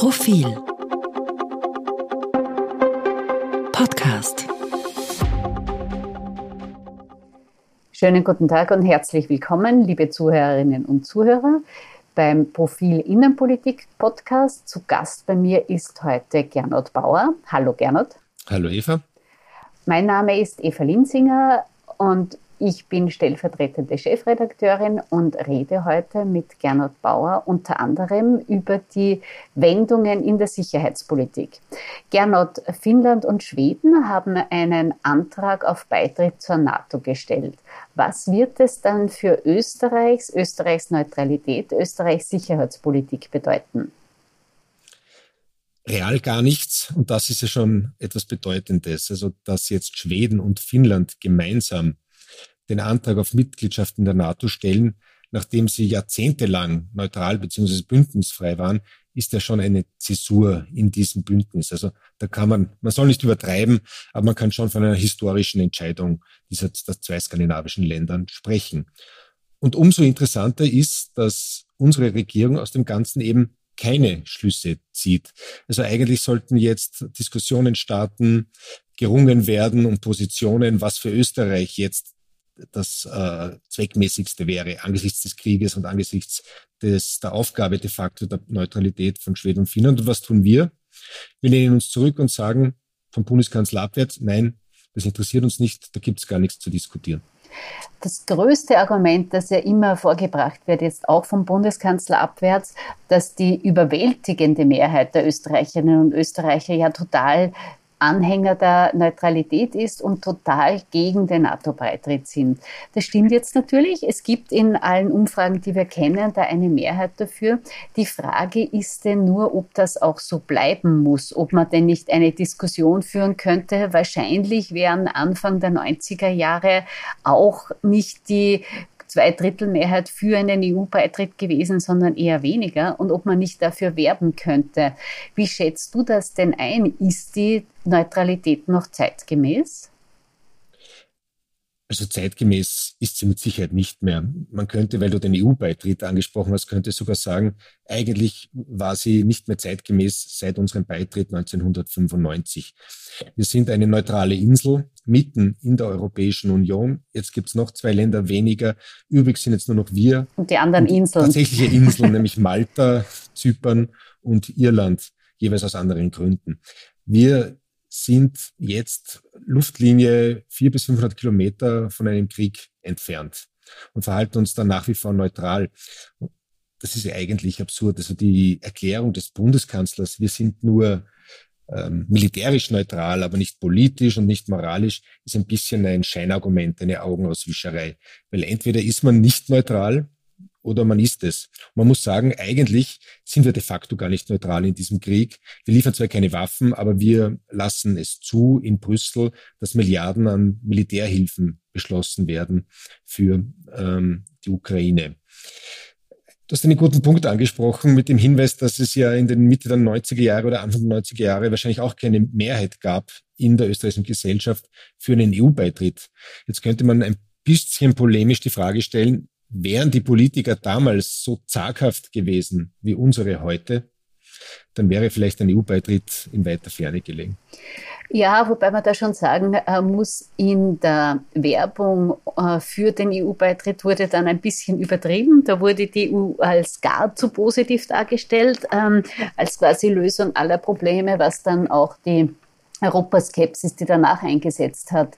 Profil Podcast Schönen guten Tag und herzlich willkommen, liebe Zuhörerinnen und Zuhörer, beim Profil Innenpolitik Podcast. Zu Gast bei mir ist heute Gernot Bauer. Hallo Gernot. Hallo Eva. Mein Name ist Eva Linsinger und ich bin stellvertretende Chefredakteurin und rede heute mit Gernot Bauer unter anderem über die Wendungen in der Sicherheitspolitik. Gernot, Finnland und Schweden haben einen Antrag auf Beitritt zur NATO gestellt. Was wird es dann für Österreichs, Österreichs Neutralität, Österreichs Sicherheitspolitik bedeuten? real gar nichts. Und das ist ja schon etwas Bedeutendes. Also, dass jetzt Schweden und Finnland gemeinsam den Antrag auf Mitgliedschaft in der NATO stellen, nachdem sie jahrzehntelang neutral bzw. bündnisfrei waren, ist ja schon eine Zäsur in diesem Bündnis. Also da kann man, man soll nicht übertreiben, aber man kann schon von einer historischen Entscheidung dieser zwei skandinavischen Ländern sprechen. Und umso interessanter ist, dass unsere Regierung aus dem Ganzen eben keine Schlüsse zieht. Also eigentlich sollten jetzt Diskussionen starten, gerungen werden um Positionen, was für Österreich jetzt das äh, zweckmäßigste wäre angesichts des Krieges und angesichts des, der Aufgabe de facto der Neutralität von Schweden und Finnland. Und was tun wir? Wir lehnen uns zurück und sagen vom Bundeskanzler abwärts, nein, das interessiert uns nicht, da gibt es gar nichts zu diskutieren. Das größte Argument, das ja immer vorgebracht wird, jetzt auch vom Bundeskanzler abwärts, dass die überwältigende Mehrheit der Österreicherinnen und Österreicher ja total Anhänger der Neutralität ist und total gegen den NATO-Beitritt sind. Das stimmt jetzt natürlich. Es gibt in allen Umfragen, die wir kennen, da eine Mehrheit dafür. Die Frage ist denn nur, ob das auch so bleiben muss, ob man denn nicht eine Diskussion führen könnte. Wahrscheinlich wären Anfang der 90er Jahre auch nicht die Zweidrittelmehrheit für einen EU-Beitritt gewesen, sondern eher weniger und ob man nicht dafür werben könnte. Wie schätzt du das denn ein? Ist die Neutralität noch zeitgemäß? Also zeitgemäß ist sie mit Sicherheit nicht mehr. Man könnte, weil du den EU-Beitritt angesprochen hast, könnte sogar sagen, eigentlich war sie nicht mehr zeitgemäß seit unserem Beitritt 1995. Wir sind eine neutrale Insel mitten in der Europäischen Union. Jetzt gibt es noch zwei Länder weniger. Übrig sind jetzt nur noch wir. Und die anderen Inseln. Tatsächliche Inseln, nämlich Malta, Zypern und Irland, jeweils aus anderen Gründen. Wir sind jetzt Luftlinie vier bis 500 Kilometer von einem Krieg entfernt und verhalten uns dann nach wie vor neutral. Das ist ja eigentlich absurd. Also die Erklärung des Bundeskanzlers, wir sind nur ähm, militärisch neutral, aber nicht politisch und nicht moralisch, ist ein bisschen ein Scheinargument, eine Augenauswischerei. Weil entweder ist man nicht neutral oder man ist es. Man muss sagen, eigentlich sind wir de facto gar nicht neutral in diesem Krieg. Wir liefern zwar keine Waffen, aber wir lassen es zu in Brüssel, dass Milliarden an Militärhilfen beschlossen werden für ähm, die Ukraine. Du hast einen guten Punkt angesprochen mit dem Hinweis, dass es ja in den Mitte der 90er Jahre oder Anfang der 90er Jahre wahrscheinlich auch keine Mehrheit gab in der österreichischen Gesellschaft für einen EU-Beitritt. Jetzt könnte man ein bisschen polemisch die Frage stellen, Wären die Politiker damals so zaghaft gewesen wie unsere heute, dann wäre vielleicht ein EU-Beitritt in weiter Ferne gelegen. Ja, wobei man da schon sagen äh, muss, in der Werbung äh, für den EU-Beitritt wurde dann ein bisschen übertrieben. Da wurde die EU als gar zu positiv dargestellt, ähm, als quasi Lösung aller Probleme, was dann auch die Europaskepsis, die danach eingesetzt hat,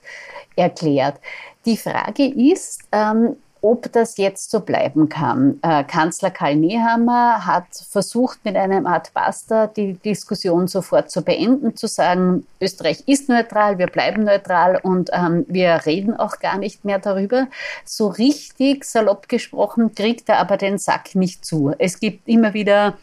erklärt. Die Frage ist, ähm, ob das jetzt so bleiben kann. Äh, Kanzler Karl Nehammer hat versucht, mit einem Art Basta die Diskussion sofort zu beenden, zu sagen, Österreich ist neutral, wir bleiben neutral und ähm, wir reden auch gar nicht mehr darüber. So richtig salopp gesprochen kriegt er aber den Sack nicht zu. Es gibt immer wieder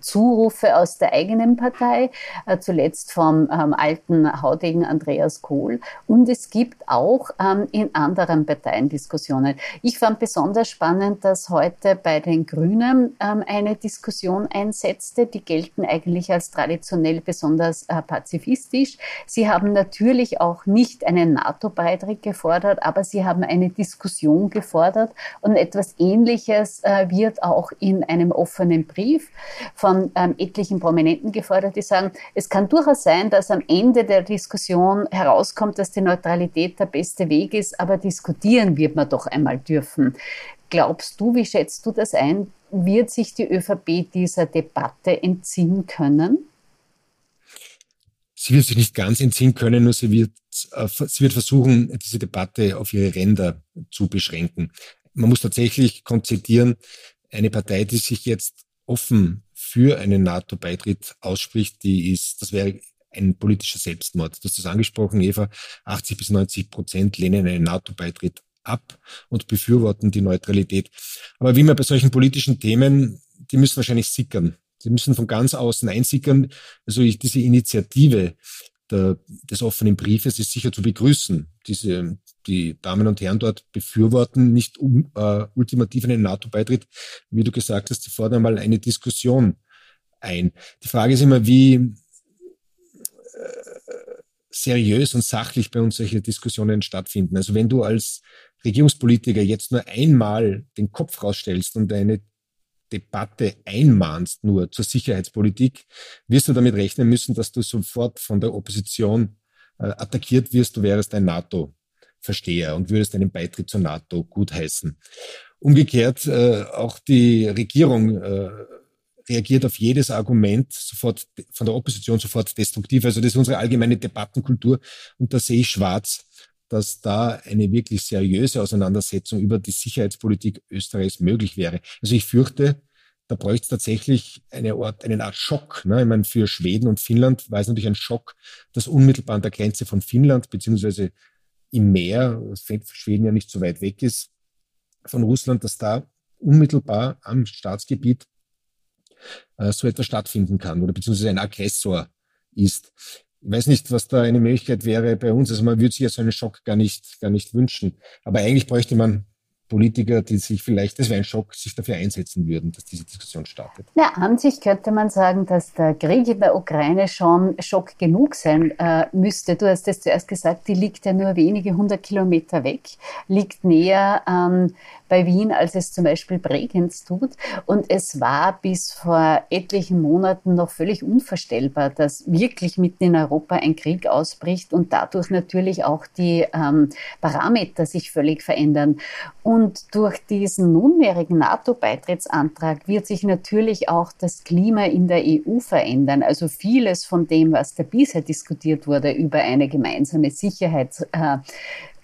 Zurufe aus der eigenen Partei, äh, zuletzt vom ähm, alten Haudegen Andreas Kohl. Und es gibt auch ähm, in anderen Parteien Diskussionen. Ich fand besonders spannend, dass heute bei den Grünen ähm, eine Diskussion einsetzte. Die gelten eigentlich als traditionell besonders äh, pazifistisch. Sie haben natürlich auch nicht einen NATO-Beitritt gefordert, aber sie haben eine Diskussion gefordert und etwas Ähnliches äh, wird auch in einem offenen Brief von ähm, etlichen Prominenten gefordert, die sagen, es kann durchaus sein, dass am Ende der Diskussion herauskommt, dass die Neutralität der beste Weg ist, aber diskutieren wird man doch einmal dürfen. Glaubst du, wie schätzt du das ein? Wird sich die ÖVP dieser Debatte entziehen können? Sie wird sich nicht ganz entziehen können, nur sie wird, äh, sie wird versuchen, diese Debatte auf ihre Ränder zu beschränken. Man muss tatsächlich konzedieren, eine Partei, die sich jetzt offen für einen NATO-Beitritt ausspricht, die ist, das wäre ein politischer Selbstmord. Du hast das angesprochen, Eva. 80 bis 90 Prozent lehnen einen NATO-Beitritt ab und befürworten die Neutralität. Aber wie man bei solchen politischen Themen, die müssen wahrscheinlich sickern. Sie müssen von ganz außen einsickern. Also ich, diese Initiative der, des offenen Briefes ist sicher zu begrüßen. Diese, die Damen und Herren dort befürworten nicht um, äh, ultimativ einen NATO-Beitritt. Wie du gesagt hast, sie fordern mal eine Diskussion ein. Die Frage ist immer, wie äh, seriös und sachlich bei uns solche Diskussionen stattfinden. Also wenn du als Regierungspolitiker jetzt nur einmal den Kopf rausstellst und eine Debatte einmahnst nur zur Sicherheitspolitik, wirst du damit rechnen müssen, dass du sofort von der Opposition äh, attackiert wirst. Du wärst ein NATO-Versteher und würdest einen Beitritt zur NATO gutheißen. Umgekehrt, äh, auch die Regierung äh, reagiert auf jedes Argument sofort von der Opposition sofort destruktiv. Also das ist unsere allgemeine Debattenkultur und da sehe ich schwarz dass da eine wirklich seriöse Auseinandersetzung über die Sicherheitspolitik Österreichs möglich wäre. Also ich fürchte, da bräuchte es tatsächlich eine Art, eine Art Schock. Ne? Ich meine, für Schweden und Finnland war es natürlich ein Schock, dass unmittelbar an der Grenze von Finnland beziehungsweise im Meer, Schweden ja nicht so weit weg ist von Russland, dass da unmittelbar am Staatsgebiet äh, so etwas stattfinden kann oder beziehungsweise ein Aggressor ist. Ich weiß nicht, was da eine Möglichkeit wäre bei uns. Also man würde sich ja so einen Schock gar nicht, gar nicht wünschen. Aber eigentlich bräuchte man Politiker, die sich vielleicht, das wäre ein Schock, sich dafür einsetzen würden, dass diese Diskussion startet. Ja, an sich könnte man sagen, dass der Krieg in der Ukraine schon Schock genug sein äh, müsste. Du hast es zuerst gesagt, die liegt ja nur wenige hundert Kilometer weg, liegt näher an bei Wien, als es zum Beispiel Bregenz tut. Und es war bis vor etlichen Monaten noch völlig unvorstellbar, dass wirklich mitten in Europa ein Krieg ausbricht und dadurch natürlich auch die ähm, Parameter sich völlig verändern. Und durch diesen nunmehrigen NATO-Beitrittsantrag wird sich natürlich auch das Klima in der EU verändern. Also vieles von dem, was da bisher diskutiert wurde über eine gemeinsame Sicherheits äh,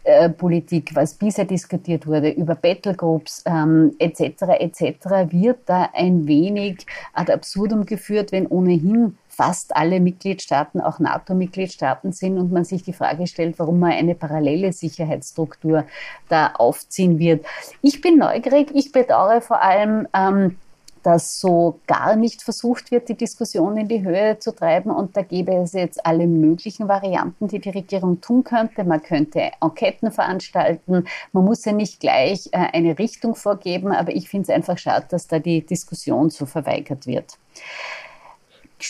äh, Politik, was bisher diskutiert wurde, über Battlegroups ähm, etc. etc., wird da ein wenig ad absurdum geführt, wenn ohnehin fast alle Mitgliedstaaten auch NATO-Mitgliedstaaten sind und man sich die Frage stellt, warum man eine parallele Sicherheitsstruktur da aufziehen wird. Ich bin neugierig, ich bedauere vor allem, ähm, dass so gar nicht versucht wird, die Diskussion in die Höhe zu treiben. Und da gäbe es jetzt alle möglichen Varianten, die die Regierung tun könnte. Man könnte Enqueten veranstalten. Man muss ja nicht gleich äh, eine Richtung vorgeben, aber ich finde es einfach schade, dass da die Diskussion so verweigert wird.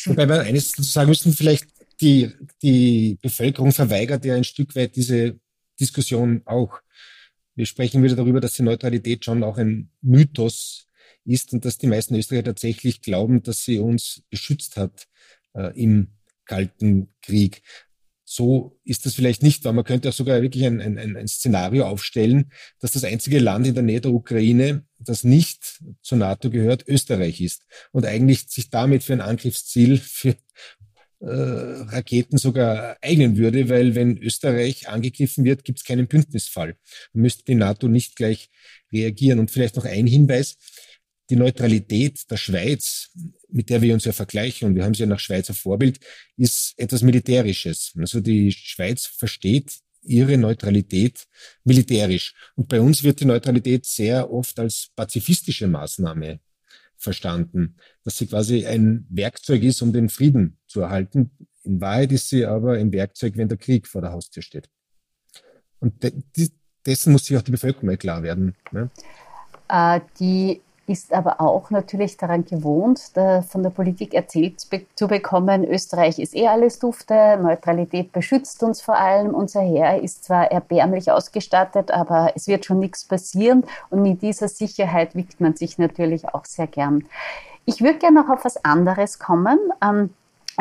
Wobei wir eines dazu sagen müssen, vielleicht die, die Bevölkerung verweigert ja ein Stück weit diese Diskussion auch. Wir sprechen wieder darüber, dass die Neutralität schon auch ein Mythos ist und dass die meisten Österreicher tatsächlich glauben, dass sie uns beschützt hat äh, im Kalten Krieg. So ist das vielleicht nicht, weil man könnte auch sogar wirklich ein, ein, ein Szenario aufstellen, dass das einzige Land in der Nähe der Ukraine, das nicht zur NATO gehört, Österreich ist und eigentlich sich damit für ein Angriffsziel für äh, Raketen sogar eignen würde, weil wenn Österreich angegriffen wird, gibt es keinen Bündnisfall. Man müsste die NATO nicht gleich reagieren. Und vielleicht noch ein Hinweis die Neutralität der Schweiz, mit der wir uns ja vergleichen, und wir haben sie ja nach Schweizer Vorbild, ist etwas Militärisches. Also die Schweiz versteht ihre Neutralität militärisch. Und bei uns wird die Neutralität sehr oft als pazifistische Maßnahme verstanden, dass sie quasi ein Werkzeug ist, um den Frieden zu erhalten. In Wahrheit ist sie aber ein Werkzeug, wenn der Krieg vor der Haustür steht. Und dessen muss sich auch die Bevölkerung mal klar werden. Ne? Äh, die ist aber auch natürlich daran gewohnt, da von der Politik erzählt zu bekommen, Österreich ist eh alles dufte, Neutralität beschützt uns vor allem, unser Heer ist zwar erbärmlich ausgestattet, aber es wird schon nichts passieren und mit dieser Sicherheit wiegt man sich natürlich auch sehr gern. Ich würde gerne noch auf was anderes kommen. Ähm,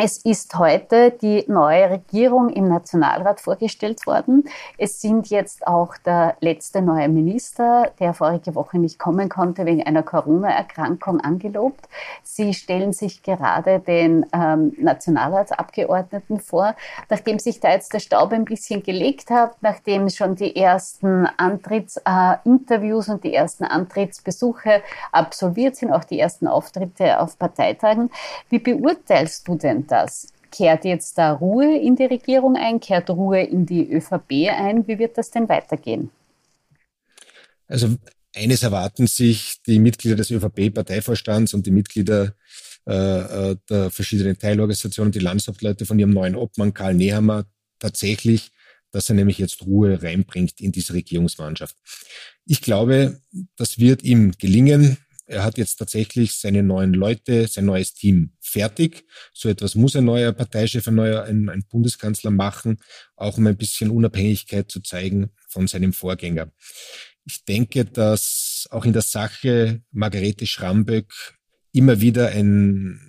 es ist heute die neue Regierung im Nationalrat vorgestellt worden. Es sind jetzt auch der letzte neue Minister, der vorige Woche nicht kommen konnte, wegen einer Corona-Erkrankung angelobt. Sie stellen sich gerade den ähm, Nationalratsabgeordneten vor. Nachdem sich da jetzt der Staub ein bisschen gelegt hat, nachdem schon die ersten Antrittsinterviews äh, und die ersten Antrittsbesuche absolviert sind, auch die ersten Auftritte auf Parteitagen, wie beurteilst du denn das? Kehrt jetzt da Ruhe in die Regierung ein? Kehrt Ruhe in die ÖVP ein? Wie wird das denn weitergehen? Also eines erwarten sich die Mitglieder des ÖVP-Parteivorstands und die Mitglieder äh, äh, der verschiedenen Teilorganisationen, die Landeshauptleute von ihrem neuen Obmann Karl Nehammer tatsächlich, dass er nämlich jetzt Ruhe reinbringt in diese Regierungsmannschaft. Ich glaube, das wird ihm gelingen. Er hat jetzt tatsächlich seine neuen Leute, sein neues Team fertig. So etwas muss ein neuer Parteichef, ein neuer ein, ein Bundeskanzler machen, auch um ein bisschen Unabhängigkeit zu zeigen von seinem Vorgänger. Ich denke, dass auch in der Sache Margarete Schramböck immer wieder ein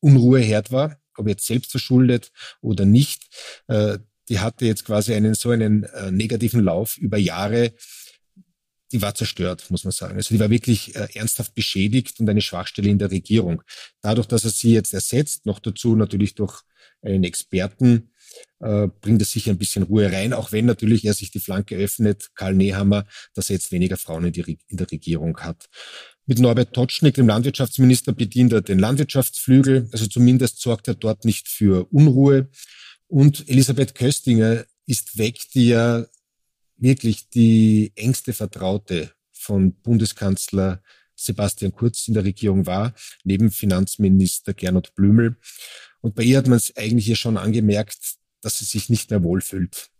Unruheherd war, ob jetzt selbst verschuldet oder nicht. Äh, die hatte jetzt quasi einen so einen äh, negativen Lauf über Jahre, die war zerstört, muss man sagen. Also die war wirklich äh, ernsthaft beschädigt und eine Schwachstelle in der Regierung. Dadurch, dass er sie jetzt ersetzt, noch dazu natürlich durch einen Experten, äh, bringt es sicher ein bisschen Ruhe rein, auch wenn natürlich er sich die Flanke öffnet, Karl Nehammer, dass er jetzt weniger Frauen in, die, in der Regierung hat. Mit Norbert Totschnig, dem Landwirtschaftsminister, bedient er den Landwirtschaftsflügel, also zumindest sorgt er dort nicht für Unruhe. Und Elisabeth Köstinger ist weg, die ja wirklich die engste Vertraute von Bundeskanzler Sebastian Kurz in der Regierung war, neben Finanzminister Gernot Blümel. Und bei ihr hat man es eigentlich hier schon angemerkt, dass sie sich nicht mehr wohlfühlt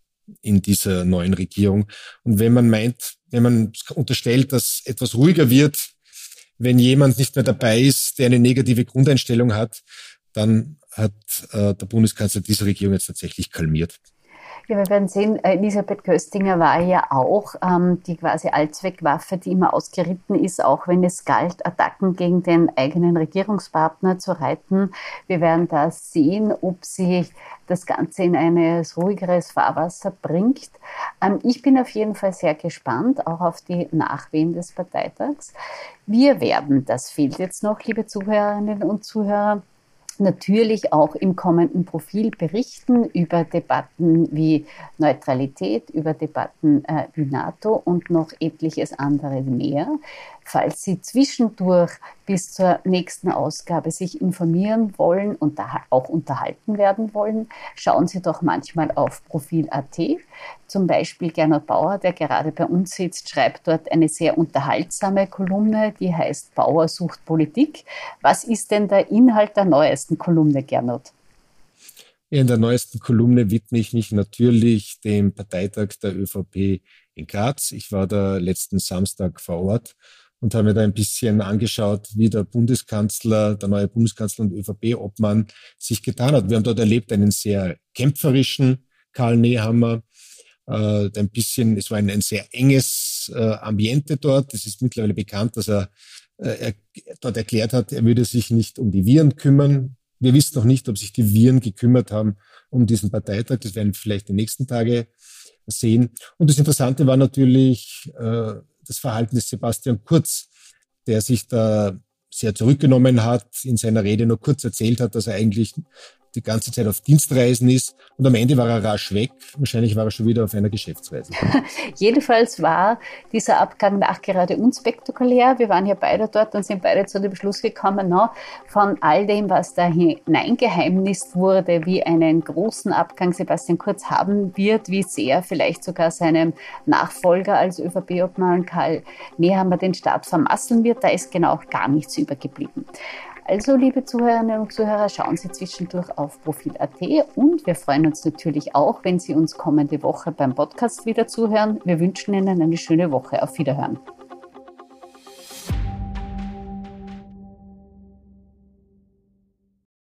in dieser neuen Regierung. Und wenn man meint, wenn man unterstellt, dass etwas ruhiger wird, wenn jemand nicht mehr dabei ist, der eine negative Grundeinstellung hat, dann hat äh, der Bundeskanzler diese Regierung jetzt tatsächlich kalmiert. Ja, wir werden sehen, Elisabeth Köstinger war ja auch ähm, die quasi Allzweckwaffe, die immer ausgeritten ist, auch wenn es galt, Attacken gegen den eigenen Regierungspartner zu reiten. Wir werden da sehen, ob sie das Ganze in ein ruhigeres Fahrwasser bringt. Ähm, ich bin auf jeden Fall sehr gespannt, auch auf die Nachwehen des Parteitags. Wir werden, das fehlt jetzt noch, liebe Zuhörerinnen und Zuhörer, natürlich auch im kommenden Profil berichten über Debatten wie Neutralität, über Debatten äh, wie NATO und noch etliches andere mehr. Falls Sie zwischendurch bis zur nächsten Ausgabe sich informieren wollen und auch unterhalten werden wollen, schauen Sie doch manchmal auf Profil.at. Zum Beispiel Gernot Bauer, der gerade bei uns sitzt, schreibt dort eine sehr unterhaltsame Kolumne, die heißt Bauer sucht Politik. Was ist denn der Inhalt der neuesten Kolumne, Gernot? In der neuesten Kolumne widme ich mich natürlich dem Parteitag der ÖVP in Graz. Ich war da letzten Samstag vor Ort und haben mir da ein bisschen angeschaut, wie der Bundeskanzler, der neue Bundeskanzler und ÖVP-Obmann sich getan hat. Wir haben dort erlebt einen sehr kämpferischen Karl Nehammer, äh, ein bisschen, es war ein, ein sehr enges äh, Ambiente dort. Es ist mittlerweile bekannt, dass er, äh, er dort erklärt hat, er würde sich nicht um die Viren kümmern. Wir wissen noch nicht, ob sich die Viren gekümmert haben um diesen Parteitag. Das werden wir vielleicht die nächsten Tage sehen. Und das Interessante war natürlich, äh, das Verhalten des Sebastian Kurz, der sich da sehr zurückgenommen hat, in seiner Rede nur kurz erzählt hat, dass er eigentlich die ganze Zeit auf Dienstreisen ist und am Ende war er rasch weg. Wahrscheinlich war er schon wieder auf einer Geschäftsreise. Jedenfalls war dieser Abgang nachgerade unspektakulär. Wir waren ja beide dort und sind beide zu dem Schluss gekommen, no, von all dem, was da hineingeheimnist wurde, wie einen großen Abgang Sebastian Kurz haben wird, wie sehr vielleicht sogar seinem Nachfolger als ÖVP-Obmann Karl Nehammer den Staat vermasseln wird, da ist genau gar nichts übergeblieben. Also, liebe Zuhörerinnen und Zuhörer, schauen Sie zwischendurch auf Profil.at und wir freuen uns natürlich auch, wenn Sie uns kommende Woche beim Podcast wieder zuhören. Wir wünschen Ihnen eine schöne Woche. Auf Wiederhören.